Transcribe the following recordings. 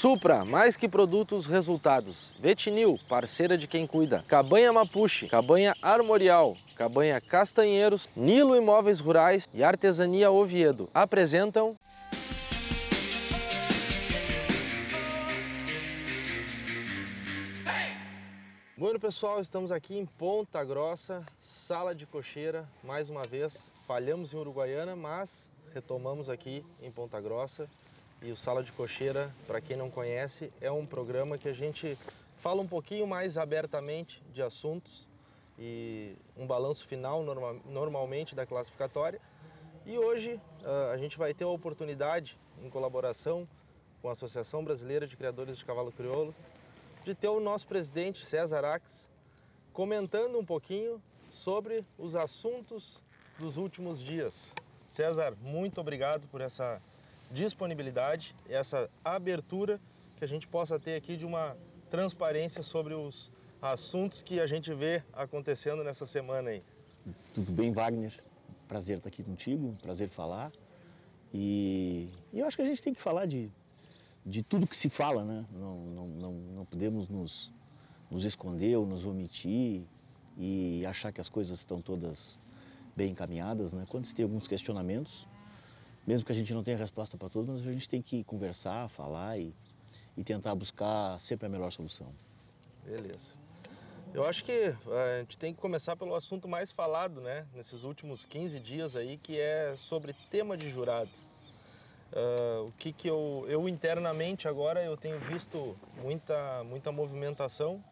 Supra, mais que produtos, resultados. Vetinil, parceira de quem cuida. Cabanha Mapuche, Cabanha Armorial, Cabanha Castanheiros, Nilo Imóveis Rurais e Artesania Oviedo apresentam Bueno pessoal, estamos aqui em Ponta Grossa, sala de cocheira, mais uma vez. Falhamos em Uruguaiana, mas retomamos aqui em Ponta Grossa. E o Sala de Cocheira, para quem não conhece, é um programa que a gente fala um pouquinho mais abertamente de assuntos e um balanço final norma normalmente da classificatória. E hoje uh, a gente vai ter a oportunidade, em colaboração com a Associação Brasileira de Criadores de Cavalo Crioulo, de ter o nosso presidente César Ax comentando um pouquinho sobre os assuntos dos últimos dias. César, muito obrigado por essa disponibilidade, essa abertura que a gente possa ter aqui de uma transparência sobre os assuntos que a gente vê acontecendo nessa semana aí. Tudo bem, Wagner? Prazer estar aqui contigo, prazer falar. E, e eu acho que a gente tem que falar de de tudo que se fala, né? Não, não, não, não podemos nos, nos esconder ou nos omitir e achar que as coisas estão todas bem encaminhadas, né? Quando se tem alguns questionamentos, mesmo que a gente não tenha resposta para todos, mas a gente tem que conversar, falar e, e tentar buscar sempre a melhor solução. Beleza. Eu acho que eh, a gente tem que começar pelo assunto mais falado, né, nesses últimos 15 dias aí, que é sobre tema de jurado. Uh, o que, que eu, eu internamente agora eu tenho visto muita, muita movimentação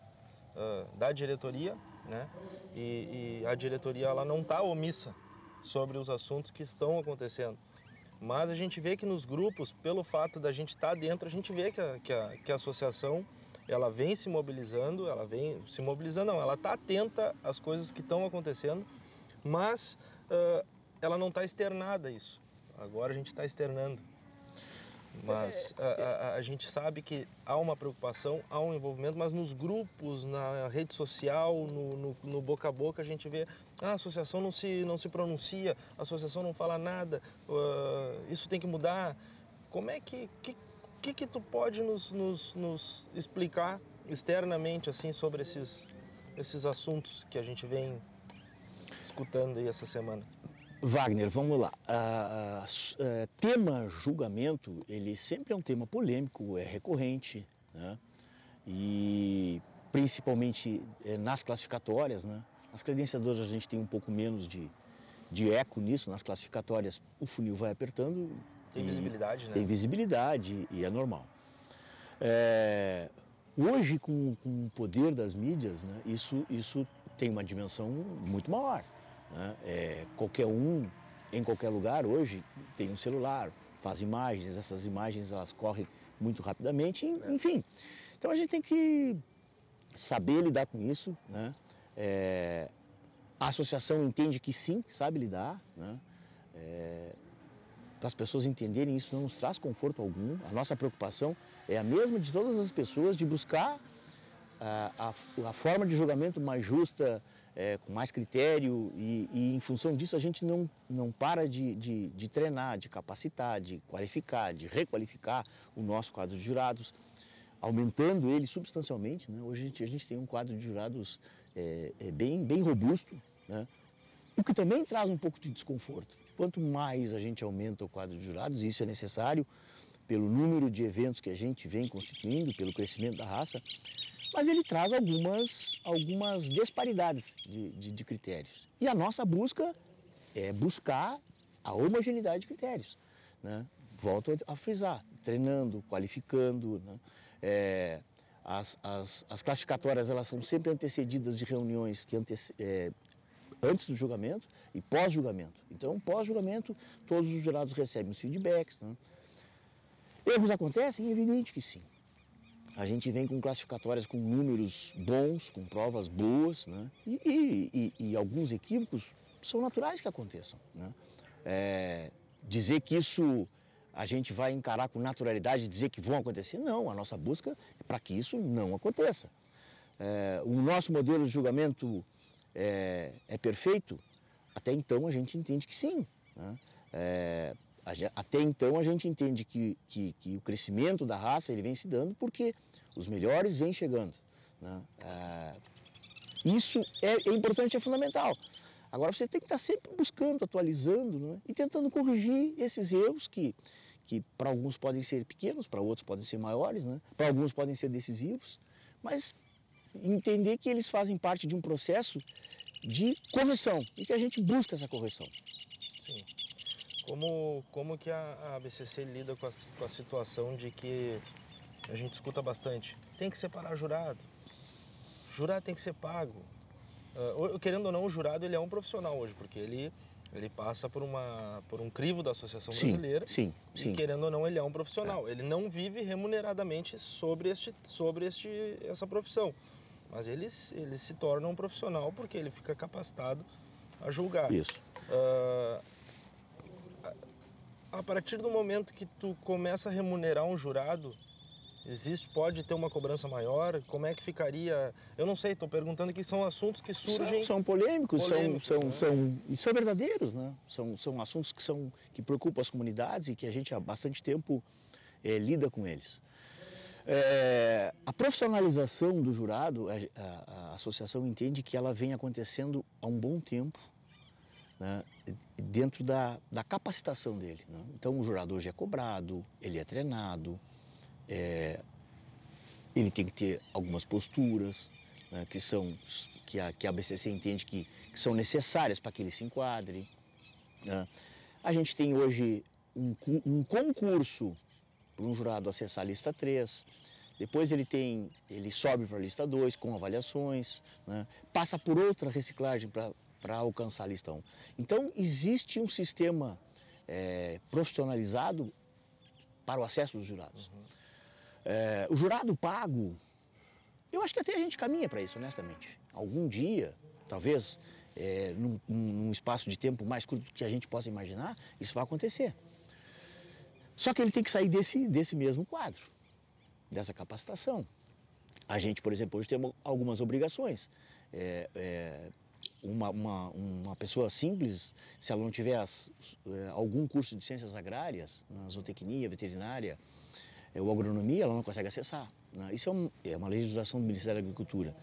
uh, da diretoria, né? E, e, a diretoria ela não está omissa sobre os assuntos que estão acontecendo. Mas a gente vê que nos grupos, pelo fato da gente estar tá dentro, a gente vê que a, que a, que a associação ela vem se mobilizando, ela vem se mobilizando, não, ela está atenta às coisas que estão acontecendo, mas uh, ela não está externada isso. Agora a gente está externando. Mas é, a, a, a, gente sabe que há uma preocupação, há um envolvimento, mas nos grupos, na rede social, no, no, no boca a boca, a gente vê ah, a associação não se, não se pronuncia, a associação não fala nada, uh, isso tem que mudar. Como é que, que, que, que tu pode nos, nos, nos explicar externamente assim sobre esses, esses assuntos que a gente vem escutando aí essa semana? Wagner, vamos lá. Uh, uh, tema julgamento, ele sempre é um tema polêmico, é recorrente, né? E principalmente é, nas classificatórias, né? Nas credenciadoras a gente tem um pouco menos de, de eco nisso, nas classificatórias o funil vai apertando. Tem visibilidade, né? Tem visibilidade e é normal. É, hoje, com, com o poder das mídias, né, isso, isso tem uma dimensão muito maior. Né? É, qualquer um, em qualquer lugar hoje, tem um celular, faz imagens, essas imagens elas correm muito rapidamente, é. enfim. Então a gente tem que saber lidar com isso. Né? É, a associação entende que sim, sabe lidar. Né? É, para as pessoas entenderem isso não nos traz conforto algum. A nossa preocupação é a mesma de todas as pessoas de buscar a, a, forma de julgamento mais justa, é, com mais critério e, e, em função disso a gente não, não para de, de, de, treinar, de capacitar, de qualificar, de requalificar o nosso quadro de jurados, aumentando ele substancialmente. Né? Hoje a gente, a gente tem um quadro de jurados é, é bem, bem robusto, né? o que também traz um pouco de desconforto. Quanto mais a gente aumenta o quadro de jurados, isso é necessário pelo número de eventos que a gente vem constituindo, pelo crescimento da raça, mas ele traz algumas, algumas disparidades de, de, de critérios. E a nossa busca é buscar a homogeneidade de critérios. Né? Volto a frisar, treinando, qualificando. Né? É, as, as, as, classificatórias elas são sempre antecedidas de reuniões que é, antes do julgamento e pós-julgamento. Então, pós-julgamento, todos os jurados recebem os feedbacks. Né? Erros acontecem? É evidente que sim a gente vem com classificatórias com números bons, com provas boas, né? E, e, e, alguns equívocos são naturais que aconteçam, né? É, dizer que isso a gente vai encarar com naturalidade, dizer que vão acontecer, não. A nossa busca é para que isso não aconteça. É, o nosso modelo de julgamento é, é, perfeito? Até então a gente entende que sim. Né? É, até então a gente entende que, que, que, o crescimento da raça ele vem se dando porque os melhores vêm chegando. Né? É, isso é, é, importante, é fundamental. Agora você tem que estar sempre buscando, atualizando né? e tentando corrigir esses erros que, que para alguns podem ser pequenos, para outros podem ser maiores, né? para alguns podem ser decisivos, mas entender que eles fazem parte de um processo de correção e que a gente busca essa correção. Sim. Como, como que a, a BCC lida com a, com a situação de que a gente escuta bastante? Tem que separar jurado. Jurado tem que ser pago. Uh, querendo ou não, o jurado ele é um profissional hoje, porque ele ele passa por, uma, por um crivo da Associação sim, Brasileira. Sim, sim. E querendo ou não, ele é um profissional. É. Ele não vive remuneradamente sobre, este, sobre este, essa profissão. Mas ele, ele se torna um profissional porque ele fica capacitado a julgar. Isso. Uh, a partir do momento que tu começa a remunerar um jurado, existe, pode ter uma cobrança maior? Como é que ficaria? Eu não sei, estou perguntando que são assuntos que surgem. São, são polêmicos, polêmicos, são, são, né? são, e são verdadeiros, né? São, são assuntos que, são, que preocupam as comunidades e que a gente há bastante tempo é, lida com eles. É, a profissionalização do jurado, a, a, a, associação entende que ela vem acontecendo há um bom tempo, né, dentro da, da capacitação dele. Né? Então, o jurado hoje é cobrado, ele é treinado, é, ele tem que ter algumas posturas né, que são que a, que a BCC entende que, que são necessárias para que ele se enquadre. Né? A gente tem hoje um, um concurso para um jurado acessar a lista 3. Depois ele tem, ele sobe para a lista 2 com avaliações, né? passa por outra reciclagem para alcançar a lista 1. Então existe um sistema é, profissionalizado para o acesso dos jurados. Uhum. É, o jurado pago, eu acho que até a gente caminha para isso, honestamente. Algum dia, talvez é, num, num, espaço de tempo mais curto que a gente possa imaginar, isso vai acontecer. Só que ele tem que sair desse, desse mesmo quadro, dessa capacitação. A gente, por exemplo, hoje tem algumas obrigações. É, é, uma, uma, uma, pessoa simples, se ela não tiver as, é, algum curso de ciências agrárias, zootecnia, veterinária, é, ou agronomia, ela não consegue acessar. Né? Isso é, um, é, uma legislação do Ministério da Agricultura.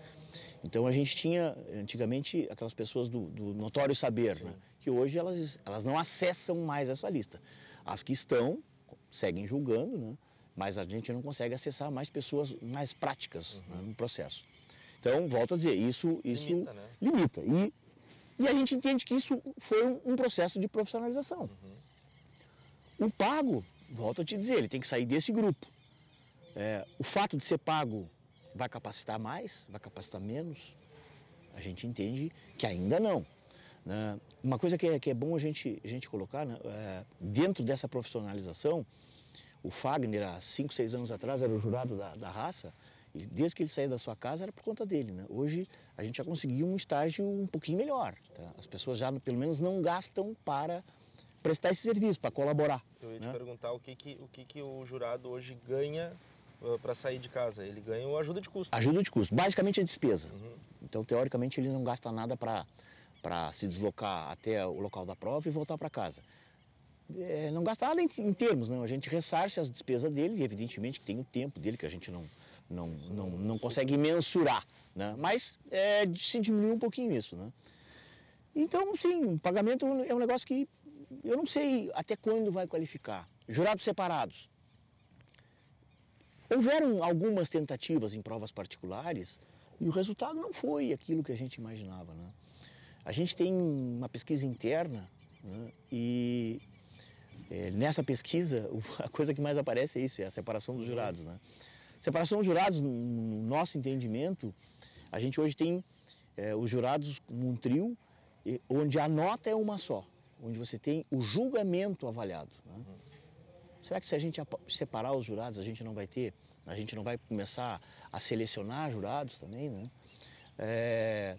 Então a gente tinha, antigamente, aquelas pessoas do, do notório saber, né? que hoje elas, elas não acessam mais essa lista. As que estão, seguem julgando, né? mas a gente não consegue acessar mais pessoas mais práticas uhum. né, no processo. Então, volto a dizer, isso, isso limita. Né? limita. E, e a gente entende que isso foi um, um processo de profissionalização. Uhum. O pago, volto a te dizer, ele tem que sair desse grupo. É, o fato de ser pago vai capacitar mais, vai capacitar menos? A gente entende que ainda não. Né? Uma coisa que é, que é bom a gente, a gente colocar, né? é, dentro dessa profissionalização, o Fagner, há 5, 6 anos atrás, era o jurado da, da raça, desde que ele saiu da sua casa era por conta dele. Né? Hoje a gente já conseguiu um estágio um pouquinho melhor. Tá? As pessoas já, pelo menos, não gastam para prestar esse serviço, para colaborar. Eu ia né? te perguntar o que, que, o que, que o jurado hoje ganha uh, para sair de casa. Ele ganha o ajuda de custo. Ajuda de custo. Basicamente é despesa. Uhum. Então, teoricamente, ele não gasta nada para para se deslocar até o local da prova e voltar para casa. É, não gasta nada em, em, termos, não. A gente ressarce as despesas dele e evidentemente tem o tempo dele que a gente não, não, não, não consegue mensurar, né? Mas é, se diminui um pouquinho isso, né? Então, sim, pagamento é um negócio que eu não sei até quando vai qualificar. Jurados separados. Houveram algumas tentativas em provas particulares e o resultado não foi aquilo que a gente imaginava, né? A gente tem uma pesquisa interna né, e é, nessa pesquisa a coisa que mais aparece é isso, é a separação dos jurados. Né? Separação dos jurados, no nosso entendimento, a gente hoje tem é, os jurados como um trio, onde a nota é uma só, onde você tem o julgamento avaliado. Né? Será que se a gente separar os jurados a gente não vai ter, a gente não vai começar a selecionar jurados também, né? É,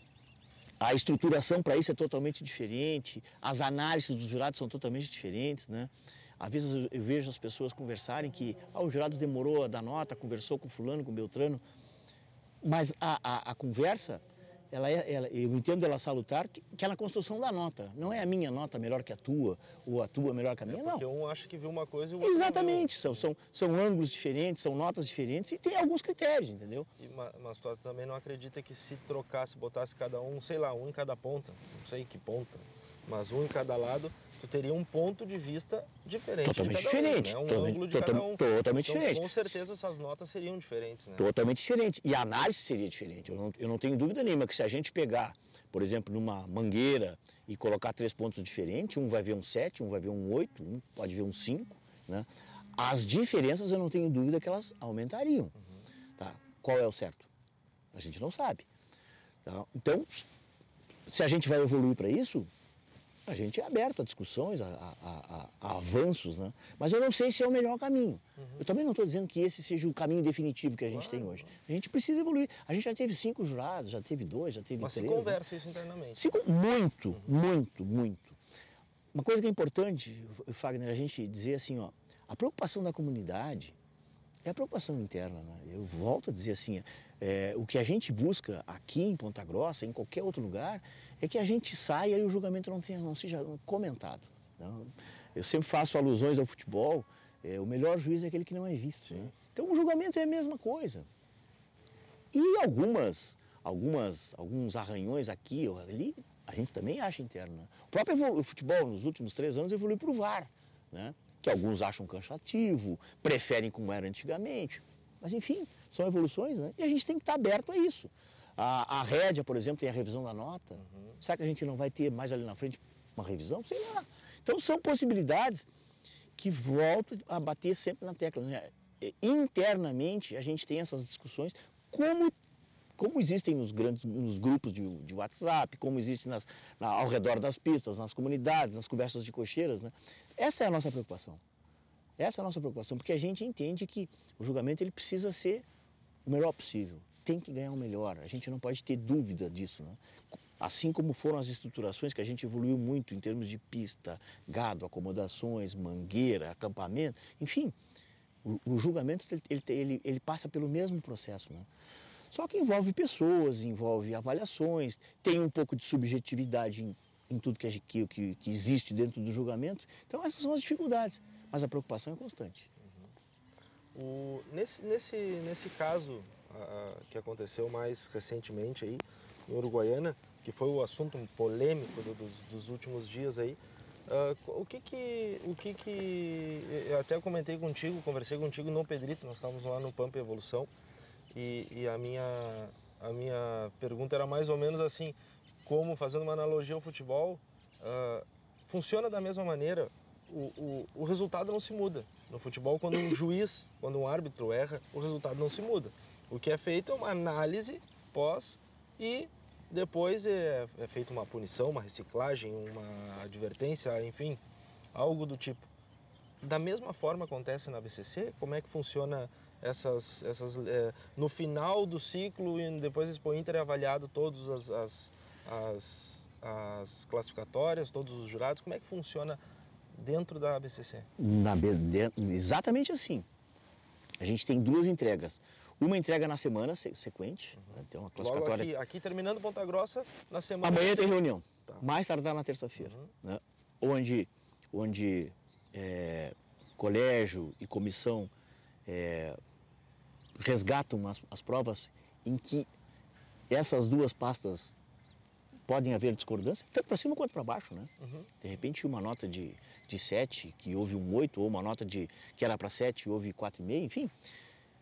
a estruturação para isso é totalmente diferente, as análises dos jurados são totalmente diferentes, né? Às vezes eu vejo as pessoas conversarem que ah, o jurado demorou a dar nota, conversou com fulano, com Beltrano, mas a, a, a conversa ela é, ela, eu entendo ela salutar, que, que é na construção da nota. Não é a minha nota melhor que a tua, ou a tua melhor que a minha, é não. Porque um acha que viu uma coisa e o outro Exatamente, são, são, são ângulos diferentes, são notas diferentes e tem alguns critérios, entendeu? E, mas tu também não acredita que se trocasse, botasse cada um, sei lá, um em cada ponta, não sei que ponta, mas um em cada lado, tu teria um ponto de vista diferente totalmente de diferente, um, né? um totalmente, ângulo de total, um. Totalmente então, diferente. Com certeza essas notas seriam diferentes, né? Totalmente diferente. E a análise seria diferente. Eu não, eu não tenho dúvida nenhuma que se a gente pegar, por exemplo, numa mangueira e colocar três pontos diferentes, um vai ver um 7, um vai ver um 8, um pode ver um 5, né? As diferenças eu não tenho dúvida que elas aumentariam. Uhum. Tá? Qual é o certo? A gente não sabe. Tá? Então, se a gente vai evoluir para isso, a gente é aberto a discussões, a, a, a, avanços, né? Mas eu não sei se é o melhor caminho. Uhum. Eu também não estou dizendo que esse seja o caminho definitivo que a gente claro. tem hoje. A gente precisa evoluir. A gente já teve cinco jurados, já teve dois, já teve Mas três. Mas se conversa né? isso internamente. Se, muito, uhum. muito, muito. Uma coisa que é importante, Fagner, a gente dizer assim, ó, a preocupação da comunidade é a preocupação interna. Né? Eu volto a dizer assim, é, o que a gente busca aqui em Ponta Grossa, em qualquer outro lugar, é que a gente saia e o julgamento não, tenha, não seja comentado. Não? Eu sempre faço alusões ao futebol, é, o melhor juiz é aquele que não é visto. Né? Então o julgamento é a mesma coisa. E algumas, algumas, alguns arranhões aqui ou ali, a gente também acha interno. Né? O próprio futebol, nos últimos três anos, evoluiu para o VAR, né? que alguns acham cansativo, preferem como era antigamente. Mas enfim, são evoluções, né? E a gente tem que estar aberto a isso. A, a rédea, por exemplo, tem a revisão da nota. Uhum. Será que a gente não vai ter mais ali na frente uma revisão? Sei lá. Então são possibilidades que voltam a bater sempre na tecla. Né? Internamente a gente tem essas discussões como, como existem nos grandes nos grupos de, de WhatsApp, como existem nas, na, ao redor das pistas, nas comunidades, nas conversas de cocheiras. Né? Essa é a nossa preocupação. Essa é a nossa preocupação, porque a gente entende que o julgamento ele precisa ser o melhor possível tem que ganhar o melhor. A gente não pode ter dúvida disso. Né? Assim como foram as estruturações que a gente evoluiu muito em termos de pista, gado, acomodações, mangueira, acampamento, enfim, o, o julgamento ele, ele, ele, passa pelo mesmo processo. Né? Só que envolve pessoas, envolve avaliações, tem um pouco de subjetividade em, em tudo que, que, que, existe dentro do julgamento. Então essas são as dificuldades, mas a preocupação é constante. Uhum. O, nesse, nesse, nesse caso que aconteceu mais recentemente aí em Uruguaiana, que foi o assunto polêmico do, dos, dos, últimos dias aí. Uh, o que que, o que que, eu até comentei contigo, conversei contigo no Pedrito, nós estávamos lá no Pampa Evolução e, e a minha, a minha pergunta era mais ou menos assim, como fazendo uma analogia ao futebol, uh, funciona da mesma maneira, o, o, o resultado não se muda. No futebol, quando um juiz, quando um árbitro erra, o resultado não se muda. O que é feito é uma análise pós e depois é, é feita uma punição, uma reciclagem, uma advertência, enfim, algo do tipo. Da mesma forma acontece na BCC? Como é que funciona essas, essas é, no final do ciclo e depois Expo Inter é avaliado todas as, as, as, as, classificatórias, todos os jurados? Como é que funciona dentro da BCC? Na, de, exatamente assim. A gente tem duas entregas. Uma entrega na semana sequente, uhum. né? tem uma classificatória. Logo aqui, aqui terminando Ponta Grossa, na semana. Amanhã tem reunião. Tá. Mais tardar na terça-feira. Uhum. Né? Onde, onde é, colégio e comissão é, resgatam as, as provas em que essas duas pastas podem haver discordância, tanto para cima quanto para baixo, né? Uhum. De repente, uma nota de, de 7, que houve um 8, ou uma nota de, que era para 7 e houve 4,5, enfim.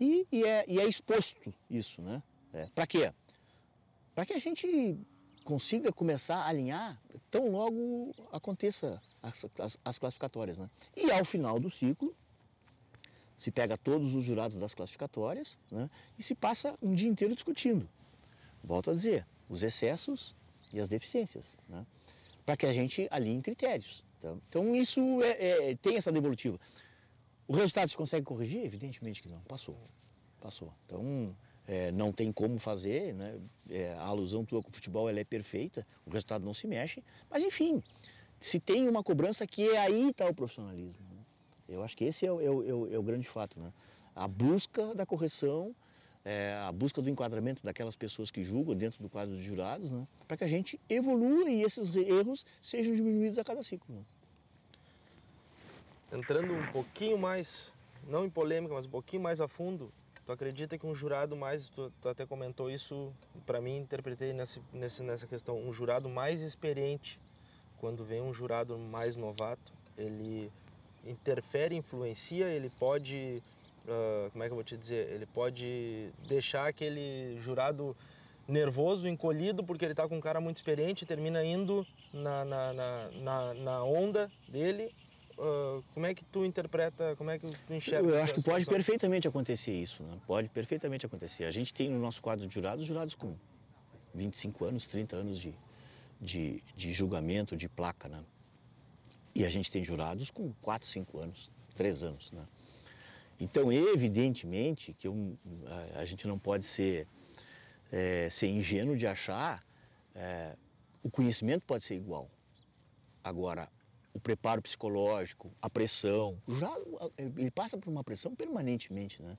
E, e, é, e é exposto isso, né? É, para quê? Para que a gente consiga começar a alinhar tão logo aconteça as, as, as, classificatórias, né? E ao final do ciclo, se pega todos os jurados das classificatórias né? e se passa um dia inteiro discutindo. Volto a dizer, os excessos e as deficiências, né? para que a gente alinhe critérios. Então, então isso é, é, tem essa devolutiva. O resultado se consegue corrigir? Evidentemente que não, passou. Passou. Então, é, não tem como fazer, né? É, a alusão tua com o futebol ela é perfeita, o resultado não se mexe, mas enfim, se tem uma cobrança que é aí está o profissionalismo. Né? Eu acho que esse é o, é, o, é o, é grande fato, né? A busca da correção é, a busca do enquadramento daquelas pessoas que julgam dentro do quadro de jurados, né? para que a gente evolua e esses erros sejam diminuídos a cada ciclo. Né? Entrando um pouquinho mais, não em polêmica, mas um pouquinho mais a fundo, tu acredita que um jurado mais, tu, tu até comentou isso, para mim interpretei nesse, nessa questão, um jurado mais experiente, quando vem um jurado mais novato, ele interfere, influencia, ele pode uh, como é que eu vou te dizer, ele pode deixar aquele jurado nervoso, encolhido, porque ele está com um cara muito experiente, termina indo na, na, na, na onda dele. Uh, como é que tu interpreta, como é que tu enxerga? Eu acho que pode perfeitamente acontecer isso, né? pode perfeitamente acontecer. A gente tem no nosso quadro de jurados, jurados com 25 anos, 30 anos de, de, de julgamento, de placa, né? E a gente tem jurados com 4, 5 anos, 3 anos, né? Então, evidentemente que eu, a, a, gente não pode ser, é, ser ingênuo de achar é, o conhecimento pode ser igual. Agora, o preparo psicológico, a pressão, já ele passa por uma pressão permanentemente, né?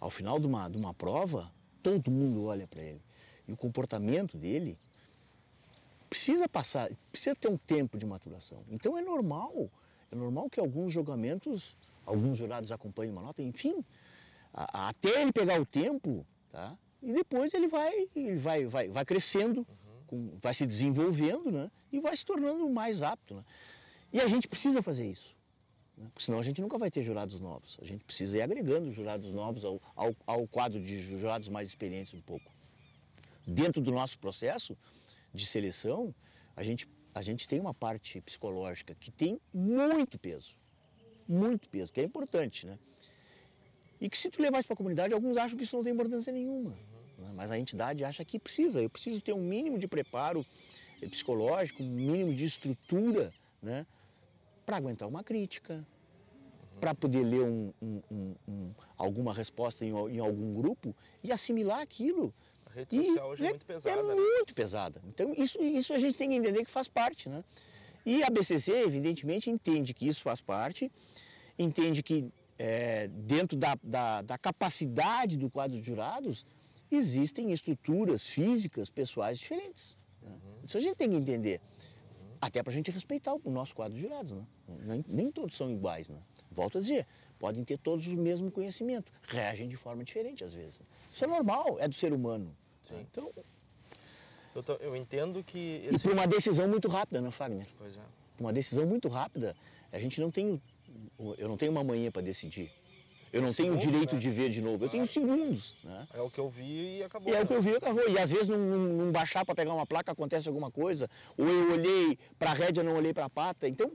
Ao final de uma, de uma prova, todo mundo olha para ele. E o comportamento dele precisa passar, precisa ter um tempo de maturação. Então é normal, é normal que alguns julgamentos alguns jurados acompanham uma nota, enfim, a, até ele pegar o tempo, tá? E depois ele vai, ele vai, vai, vai crescendo, uhum. com, vai se desenvolvendo, né? E vai se tornando mais apto, né? E a gente precisa fazer isso, né? porque senão a gente nunca vai ter jurados novos. A gente precisa ir agregando jurados novos ao, ao, ao quadro de jurados mais experientes um pouco. Dentro do nosso processo de seleção, a gente, a gente tem uma parte psicológica que tem muito peso muito peso, que é importante, né? E que se tu levar isso para a comunidade, alguns acham que isso não tem importância nenhuma. Né? Mas a entidade acha que precisa. Eu preciso ter um mínimo de preparo psicológico, um mínimo de estrutura, né? Para aguentar uma crítica, uhum. para poder ler um, um, um, alguma resposta em, em, algum grupo e assimilar aquilo. A rede social e hoje é, é muito pesada. É né? muito pesada. Então isso, isso a gente tem que entender que faz parte, né? E a BCC, evidentemente, entende que isso faz parte, entende que é, dentro da, da, da, capacidade do quadro de jurados existem estruturas físicas, pessoais diferentes. Né? Uhum. Isso a gente tem que entender. Uhum. Até para a gente respeitar o nosso quadro de jurados. Né? Nem, nem, todos são iguais. Né? Volto a dizer, podem ter todos o mesmo conhecimento, reagem de forma diferente às vezes. Isso é normal, é do ser humano. Né? Então, eu, tô, eu entendo que. Esse... E por uma decisão muito rápida, né, Fagner? Pois é. Uma decisão muito rápida. A gente não tem. Eu não tenho uma manhã para decidir. Eu não tenho o direito né? de ver de novo. Eu tenho segundos. Né? É o que eu vi e acabou. E é o que eu vi e acabou. E às vezes, não, não baixar para pegar uma placa, acontece alguma coisa. Ou eu olhei para a rédea, não olhei para a pata. Então,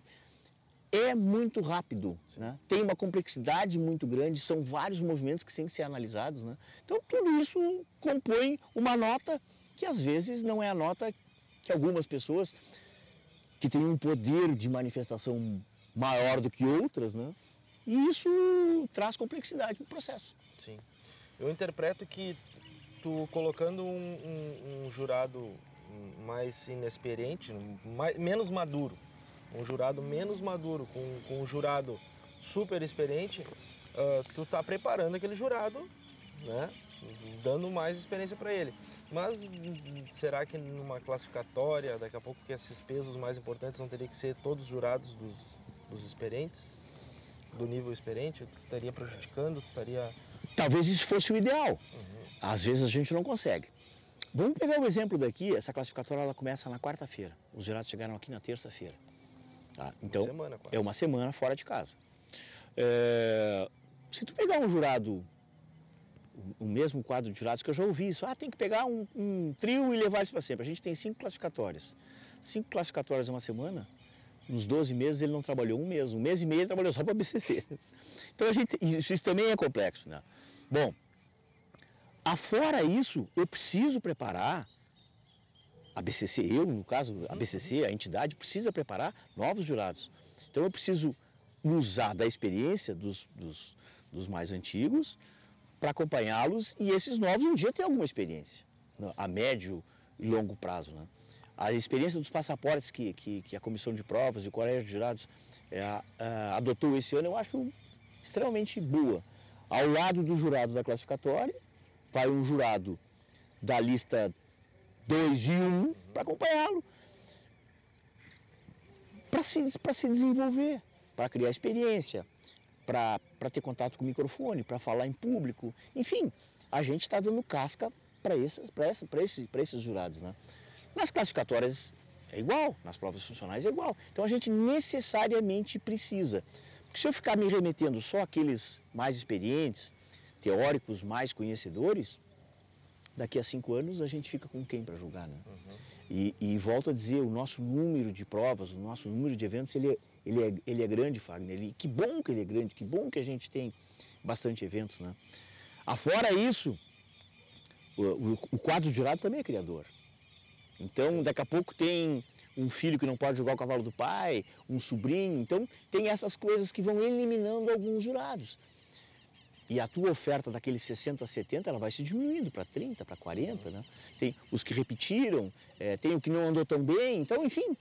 é muito rápido. Né? Tem uma complexidade muito grande. São vários movimentos que têm que ser analisados. Né? Então, tudo isso compõe uma nota que às vezes não é a nota que algumas pessoas que têm um poder de manifestação maior do que outras, né? E isso traz complexidade para o processo. Sim. Eu interpreto que tu colocando um, um, um jurado mais inexperiente, mais, menos maduro, um jurado menos maduro com, com um jurado super experiente, uh, tu tá preparando aquele jurado, né? Dando mais experiência para ele. Mas será que numa classificatória, daqui a pouco que esses pesos mais importantes não teria que ser todos jurados dos, dos experientes? Do nível experiente? Tu estaria prejudicando? Tu estaria... Talvez isso fosse o ideal. Uhum. Às vezes a gente não consegue. Vamos pegar o um exemplo daqui, essa classificatória ela começa na quarta-feira. Os jurados chegaram aqui na terça-feira. Tá? Então, uma semana, é uma semana fora de casa. É... Se tu pegar um jurado o mesmo quadro de jurados que eu já ouvi isso. Ah, tem que pegar um, um trio e levar isso para sempre. A gente tem cinco classificatórias. Cinco classificatórias em uma semana, nos 12 meses ele não trabalhou um mês. Um mês e meio ele trabalhou só para a BCC. Então a gente, isso, isso também é complexo. Né? Bom, afora isso, eu preciso preparar a BCC, eu no caso, a BCC, a entidade, precisa preparar novos jurados. Então eu preciso usar da experiência dos, dos, dos mais antigos, para acompanhá-los e esses novos um dia têm alguma experiência, né, a médio e longo prazo. Né? A experiência dos passaportes que, que, que a Comissão de Provas e o Colégio de Jurados é, é, adotou esse ano eu acho extremamente boa. Ao lado do jurado da classificatória vai um jurado da lista 2 e 1 um, para acompanhá-lo, para se, se desenvolver, para criar experiência, para ter contato com o microfone, para falar em público, enfim, a gente está dando casca para esses, essa, esse, esses jurados. Né? Nas classificatórias é igual, nas provas funcionais é igual. Então a gente necessariamente precisa. Porque se eu ficar me remetendo só àqueles mais experientes, teóricos mais conhecedores, daqui a cinco anos a gente fica com quem para julgar, né? Uhum. E, e, volto a dizer, o nosso número de provas, o nosso número de eventos, ele é, ele é, ele é grande, Fagner. Ele, que bom que ele é grande, que bom que a gente tem bastante eventos, né? Afora isso, o, o, o quadro de jurado também é criador. Então, daqui a pouco tem um filho que não pode jogar o cavalo do pai, um sobrinho. Então, tem essas coisas que vão eliminando alguns jurados. E a tua oferta daqueles 60, 70, ela vai se diminuindo para 30, para 40, né? Tem os que repetiram, é, tem o que não andou tão bem. Então, enfim,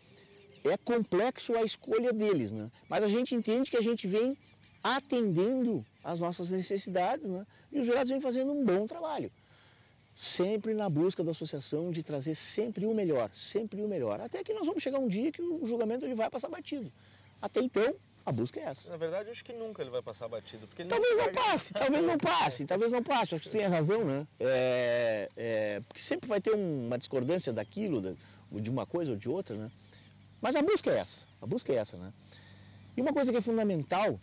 é complexo a escolha deles, né? Mas a gente entende que a gente vem atendendo às nossas necessidades, né? E os jurados vêm fazendo um bom trabalho sempre na busca da associação de trazer sempre o melhor, sempre o melhor. Até que nós vamos chegar um dia que o julgamento ele vai passar batido. Até então, a busca é essa. Na verdade, eu acho que nunca ele vai passar batido. Porque talvez não, passe, talvez não passe, talvez não passe. Acho que tem razão, né? É, é, porque sempre vai ter uma discordância daquilo, de uma coisa ou de outra, né? Mas a busca é essa, a busca é essa, né? E uma coisa que é fundamental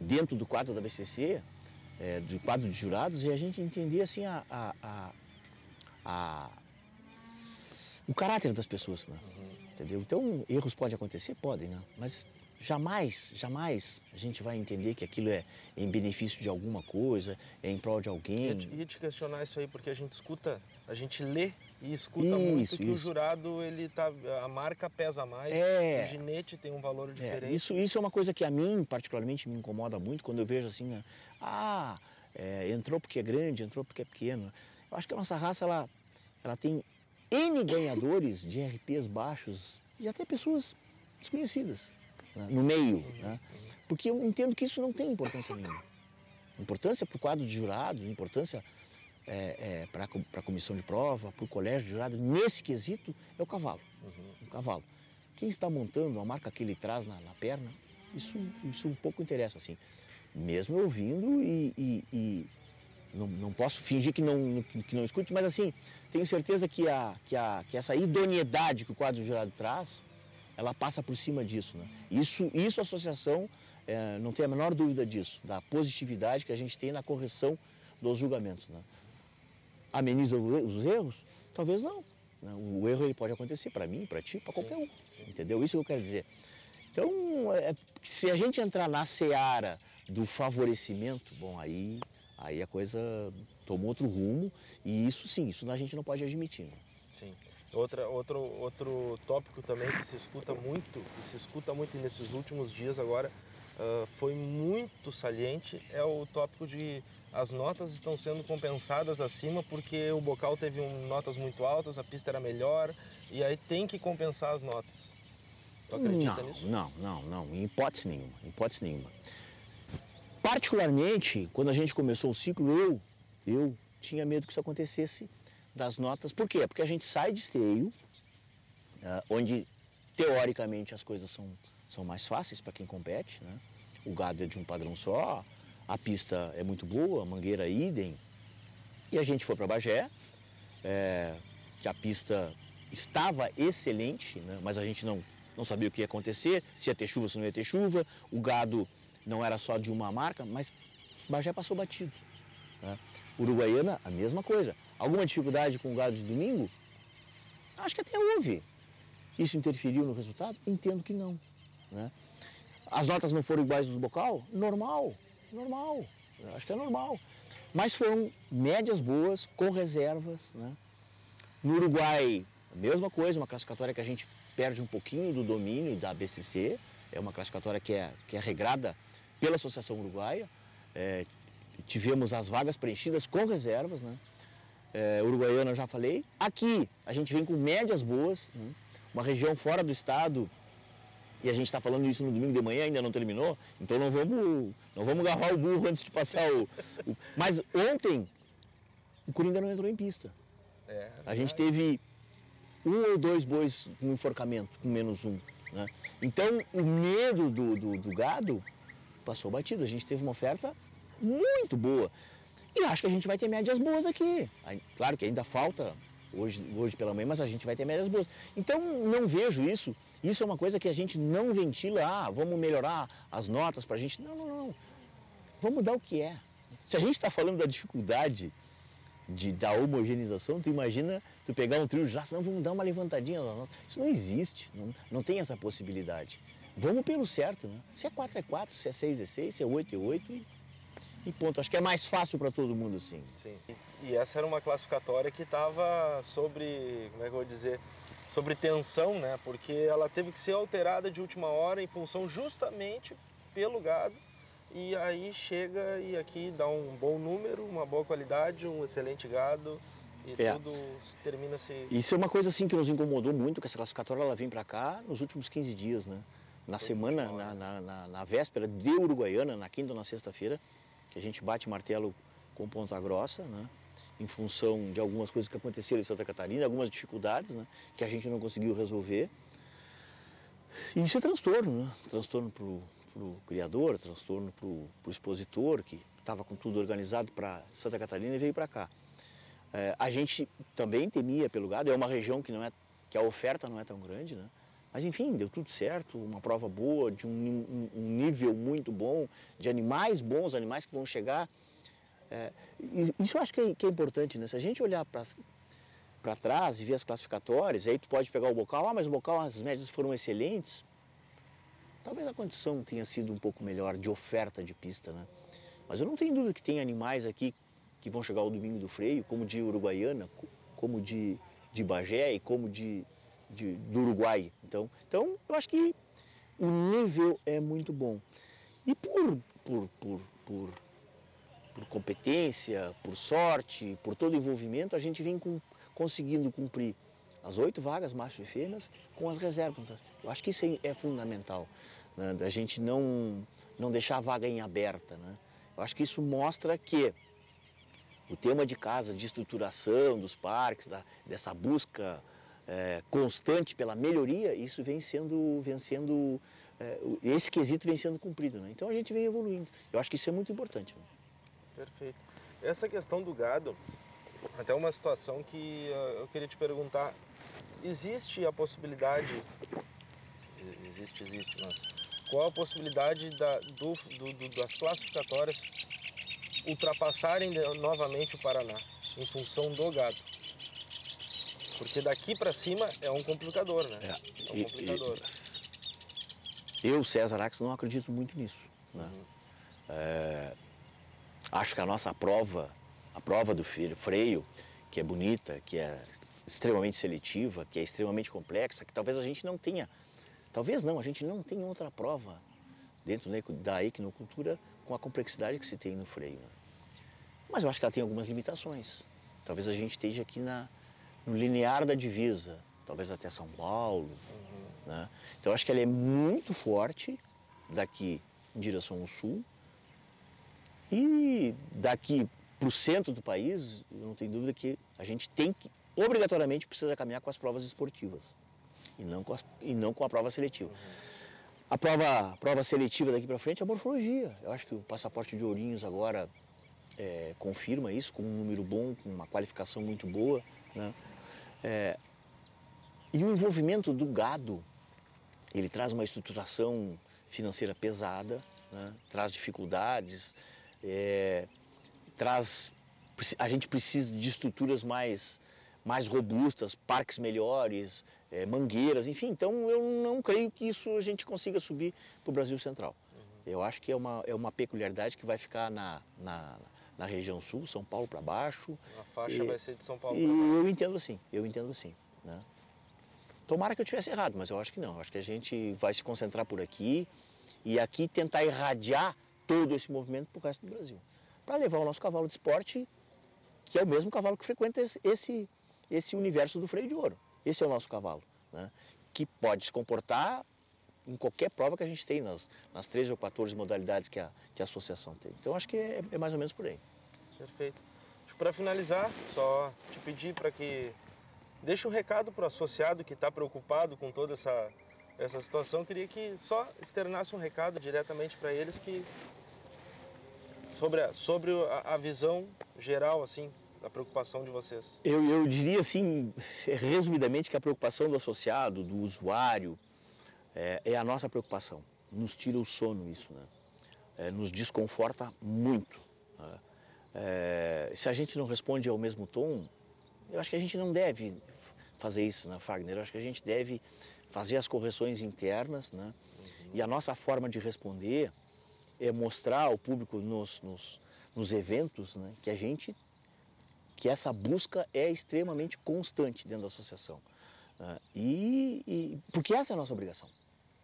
dentro do quadro da BCC é, do quadro de jurados e a gente entender assim a, a, a, a o caráter das pessoas, né? Uhum. entendeu? Então erros podem acontecer, podem, né? Mas jamais, jamais a gente vai entender que aquilo é em benefício de alguma coisa, é em prol de alguém. Te, ia te questionar isso aí porque a gente escuta, a gente lê e escuta isso, muito que isso. o jurado ele tá, a marca pesa mais, é, o ginete tem um valor é, diferente. É, isso, isso é uma coisa que a mim particularmente me incomoda muito quando eu vejo assim, né? ah, é, entrou porque é grande, entrou porque é pequeno. Eu acho que a nossa raça ela, ela tem N ganhadores de RPs baixos e até pessoas desconhecidas né, no meio. Né? Porque eu entendo que isso não tem importância nenhuma. Importância para o quadro de jurado, importância é, é, para a comissão de prova, para o colégio de jurado, nesse quesito, é o cavalo. Uhum. O cavalo. Quem está montando a marca que ele traz na, na perna, isso, isso um pouco interessa, assim mesmo ouvindo e, e, e não, não, posso fingir que não, que não escute, mas assim, tenho certeza que, a, que, a, que essa idoneidade que o quadro jurado traz, ela passa por cima disso. Né? Isso, isso a associação é, não tem a menor dúvida disso, da positividade que a gente tem na correção dos julgamentos. Né? Ameniza os erros? Talvez não. Né? O erro ele pode acontecer para mim, para ti, para qualquer um. Entendeu? Isso que eu quero dizer. Então, é, se a gente entrar na seara do favorecimento, bom, aí, aí a coisa tomou outro rumo e isso sim, isso a gente não pode admitir. Né? Sim. Outra, outro, outro tópico também que se escuta muito, que se escuta muito nesses últimos dias agora, uh, foi muito saliente, é o tópico de as notas estão sendo compensadas acima porque o bocal teve um, notas muito altas, a pista era melhor, e aí tem que compensar as notas. Tu acredita não, nisso? Não, não, não, em hipótese nenhuma, em hipótese nenhuma. Particularmente, quando a gente começou o ciclo, eu, eu tinha medo que isso acontecesse das notas. Por quê? Porque a gente sai de esteio, uh, onde teoricamente as coisas são, são mais fáceis para quem compete, né? O gado é de um padrão só, a pista é muito boa, a mangueira idem. E a gente foi para Bagé, é, que a pista estava excelente, né? mas a gente não, não sabia o que ia acontecer, se ia ter chuva, se não ia ter chuva. O gado não era só de uma marca, mas Bagé passou batido. Né? Uruguaiana, a mesma coisa. Alguma dificuldade com o gado de domingo? Acho que até houve. Isso interferiu no resultado? Entendo que não. Né? As notas não foram iguais do bocal? Normal, normal. Acho que é normal. Mas foram médias boas, com reservas. Né? No Uruguai, a mesma coisa, uma classificatória que a gente perde um pouquinho do domínio da BCC. É uma classificatória que é, que é regrada pela Associação Uruguaia. É, tivemos as vagas preenchidas com reservas, né? É, Uruguaiana já falei. Aqui a gente vem com médias boas, né? uma região fora do estado, e a gente está falando isso no domingo de manhã, ainda não terminou, então não vamos, não vamos agarrar o burro antes de passar o. o... Mas ontem o Coringa não entrou em pista. É, A gente teve um ou dois bois com enforcamento, com menos um. né? Então, o medo do, do, do gado passou batido. A gente teve uma oferta muito boa. E acho que a gente vai ter médias boas aqui. Claro que ainda falta hoje, hoje pela manhã, mas a gente vai ter médias boas. Então, não vejo isso. Isso é uma coisa que a gente não ventila. Ah, vamos melhorar as notas para a gente. Não, não, não. Vamos dar o que é. Se a gente está falando da dificuldade de, da homogeneização, tu imagina tu pegar um trio já, senão vamos dar uma levantadinha na nossa. Isso não existe, não, não tem essa possibilidade. Vamos pelo certo, né? Se é 4 é 4, se é 6 é 6, se é 8 é 8 e, ponto. Acho que é mais fácil para todo mundo assim. Sim. E, essa era uma classificatória que estava sobre, como é que eu vou dizer, sobre tensão, né? Porque ela teve que ser alterada de última hora em função justamente pelo gado. E aí chega e aqui dá um bom número, uma boa qualidade, um excelente gado e É. tudo se- termina-se. Isso é uma coisa assim que nos incomodou muito, que essa classificatória ela vem para cá nos últimos 15 dias, né? Na Foi semana, na, na, na, na véspera de Uruguaiana, na quinta ou na sexta-feira, que a gente bate martelo com Ponta Grossa, né? Em função de algumas coisas que aconteceram em Santa Catarina, algumas dificuldades, né? Que a gente não conseguiu resolver. E isso é transtorno, né? Transtorno pro, pro criador, transtorno pro, pro expositor, que estava com tudo organizado para Santa Catarina e veio para cá. É, a gente também temia pelo gado, é uma região que não é que a oferta não é tão grande, né? Mas enfim, deu tudo certo, uma prova boa, de um, um- nível muito bom, de animais bons, animais que vão chegar. É, isso eu acho que é, que é importante, né? Se a gente olhar para trás e ver as classificatórias, aí tu pode pegar o bocal, ah, mas o bocal as médias foram excelentes. Talvez a condição tenha sido um pouco melhor de oferta de pista, né? Mas eu não tenho dúvida que tem animais aqui que vão chegar ao domingo do freio, como de Uruguaiana, co- como de, de Bagé e como de, de- do Uruguai. Então, então, eu acho que o nível é muito bom. E por, por, por, por, por competência, por sorte, por todo envolvimento, a gente vem com- conseguindo cumprir as oito vagas, machos e fêmeas, com as reservas. Eu acho que isso é, é fundamental, né? da gente não, não deixar a vaga em aberta. Né? Eu acho que isso mostra que o tema de casa, de estruturação dos parques, da- dessa busca eh, constante pela melhoria, isso vem sendo, vem sendo o- esse quesito vem sendo cumprido. Né? Então a gente vem evoluindo. Eu acho que isso é muito importante. né? Perfeito. Essa questão do gado, até uma situação que ah, eu queria te perguntar, existe a possibilidade, existe, existe, mas qual a possibilidade da, do, do- do- das classificatórias ultrapassarem novamente o Paraná em função do gado? Porque daqui para cima é um complicador, né? É, um E- e- complicador. Eu, César Ax, não acredito muito nisso. Né? Uhum. É, acho que a nossa prova, a prova do freio, que é bonita, que é extremamente seletiva, que é extremamente complexa, que talvez a gente não tenha, talvez não, a gente não tenha outra prova dentro né, da equinocultura com a complexidade que se tem no freio. né? Mas eu acho que ela tem algumas limitações. Talvez a gente esteja aqui na, no linear da divisa, talvez até São Paulo, Uhum. né? Então eu acho que ela é muito forte daqui em direção ao sul e daqui para o centro do país, eu não tenho dúvida que a gente tem que, obrigatoriamente, precisa caminhar com as provas esportivas e não com, as- e não com a prova seletiva. Uhum. A prova, a prova seletiva daqui para frente é a morfologia. Eu acho que o passaporte de Ourinhos agora é, confirma isso, com um número bom, com uma qualificação muito boa. Né? É, e o envolvimento do gado, ele traz uma estruturação financeira pesada, né? traz dificuldades, é, traz a gente precisa de estruturas mais mais robustas, parques melhores, é, mangueiras, enfim. Então eu não creio que isso a gente consiga subir para o Brasil Central. Uhum. Eu acho que é uma, é uma peculiaridade que vai ficar na, na, na região sul, São Paulo para baixo. A faixa E- vai ser de São Paulo para baixo. eu entendo assim, eu entendo assim. Né? Tomara que eu tivesse errado, mas eu acho que não. Eu acho que a gente vai se concentrar por aqui e aqui tentar irradiar todo esse movimento para o resto do Brasil. Para levar o nosso cavalo de esporte, que é o mesmo cavalo que frequenta esse, esse, esse universo do freio de ouro. Esse é o nosso cavalo, né? que pode se comportar em qualquer prova que a gente tem, nas, nas 13 ou 14 modalidades que a, que a associação tem. Então acho que é, é mais ou menos por aí. Perfeito. Eu para finalizar, só te pedir para que deixe um recado para o associado que está preocupado com toda essa, essa situação. Queria que só externasse um recado diretamente para eles que sobre, a, sobre a, a visão geral assim da preocupação de vocês. Eu, eu diria assim, resumidamente, que a preocupação do associado, do usuário, é, é a nossa preocupação. Nos tira o sono isso, né? É, nos desconforta muito. Né? É, se a gente não responde ao mesmo tom, eu acho que a gente não deve fazer isso, né, Fagner? Eu acho que a gente deve fazer as correções internas, né? Uhum. E a nossa forma de responder é mostrar ao público nos, nos, nos eventos né, que a gente que essa busca é extremamente constante dentro da associação. Né? E, e, porque essa é a nossa obrigação.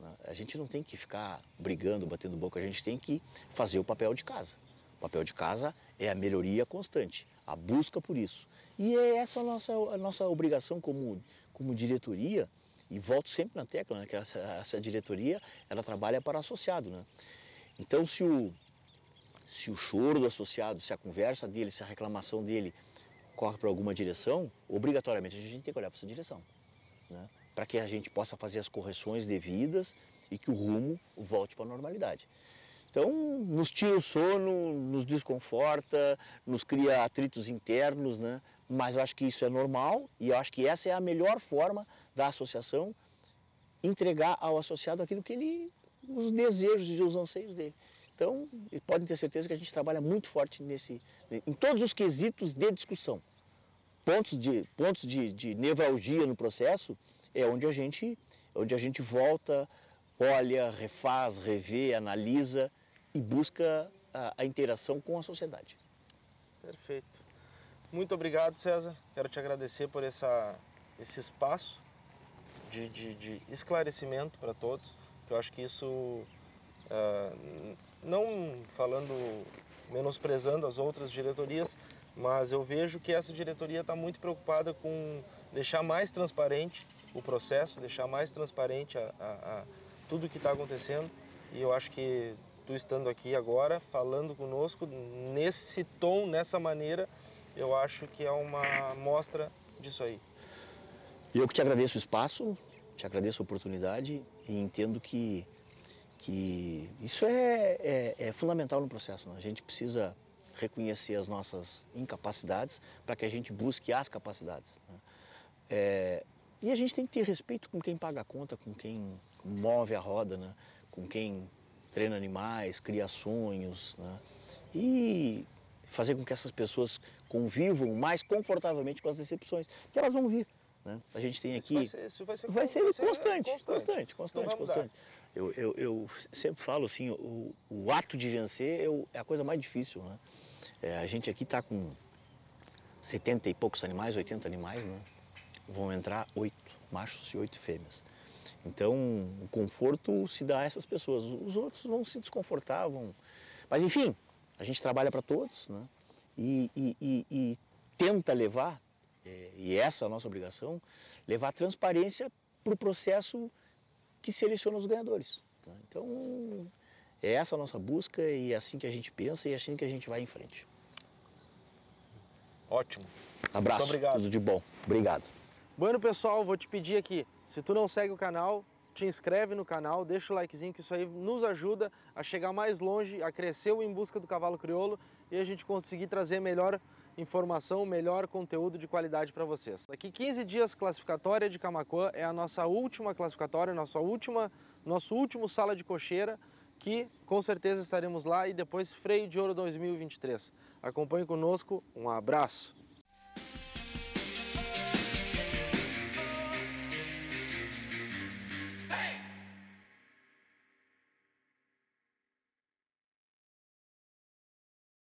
Né? A gente não tem que ficar brigando, batendo boca, a gente tem que fazer o papel de casa. O papel de casa é a melhoria constante, a busca por isso. E é essa a nossa, a nossa obrigação como, como diretoria, e volto sempre na tecla, né, que essa, essa diretoria ela trabalha para associado. Né? Então, se o, se o choro do associado, se a conversa dele, se a reclamação dele corre para alguma direção, obrigatoriamente a gente tem que olhar para essa direção, né? Para que a gente possa fazer as correções devidas e que o rumo volte para a normalidade. Então, nos tira o sono, nos desconforta, nos cria atritos internos, né? mas eu acho que isso é normal e eu acho que essa é a melhor forma da associação entregar ao associado aquilo que ele, os desejos e os anseios dele. Então, podem ter certeza que a gente trabalha muito forte nesse, em todos os quesitos de discussão. Pontos de, pontos de, de nevralgia no processo é onde a gente, onde a gente volta, olha, refaz, revê, analisa e busca a, a interação com a sociedade. Perfeito. Muito obrigado, César. Quero te agradecer por essa, esse espaço de, de, de esclarecimento para todos, que eu acho que isso uh, não falando, menosprezando as outras diretorias, mas eu vejo que essa diretoria está muito preocupada com deixar mais transparente o processo, deixar mais transparente a, a, a tudo que está acontecendo. E eu acho que tu estando aqui agora, falando conosco nesse tom, nessa maneira, eu acho que é uma mostra disso aí. Eu que te agradeço o espaço, te agradeço a oportunidade e entendo que que isso é, é, é fundamental no processo. Né? A gente precisa reconhecer as nossas incapacidades para que a gente busque as capacidades. Né? É, e a gente tem que ter respeito com quem paga a conta, com quem move a roda, né? com quem treina animais, cria sonhos. Né? E fazer com que essas pessoas convivam mais confortavelmente com as decepções, que elas vão vir. Né? A gente tem aqui. Isso vai ser, isso vai ser, vai ser, vai ser constante, constante, constante, constante. constante. Eu, eu, eu, sempre falo assim, o, o ato de vencer é, é, a coisa mais difícil, né? É, a gente aqui está com 70 e poucos animais, 80 animais, né? Vão entrar oito machos e oito fêmeas. Então, o conforto se dá a essas pessoas. Os outros vão se desconfortar, vão... Mas, enfim, a gente trabalha para todos, né? E, e, e, e tenta levar, é, e essa é a nossa obrigação, levar transparência para o processo que seleciona os ganhadores. Tá? Então, é essa a nossa busca e é assim que a gente pensa e é assim que a gente vai em frente. Ótimo. Abraço. Muito obrigado. Tudo de bom. Obrigado. Bueno, pessoal, vou te pedir aqui, se tu não segue o canal, te inscreve no canal, deixa o likezinho que isso aí nos ajuda a chegar mais longe, a crescer o Em Busca do Cavalo Crioulo e a gente conseguir trazer melhor informação, melhor conteúdo de qualidade para vocês. Daqui 15 dias, classificatória de Camacuã é a nossa última classificatória, nossa última, nosso último sala de cocheira, que com certeza estaremos lá e depois Freio de Ouro 2023. Acompanhe conosco, um abraço!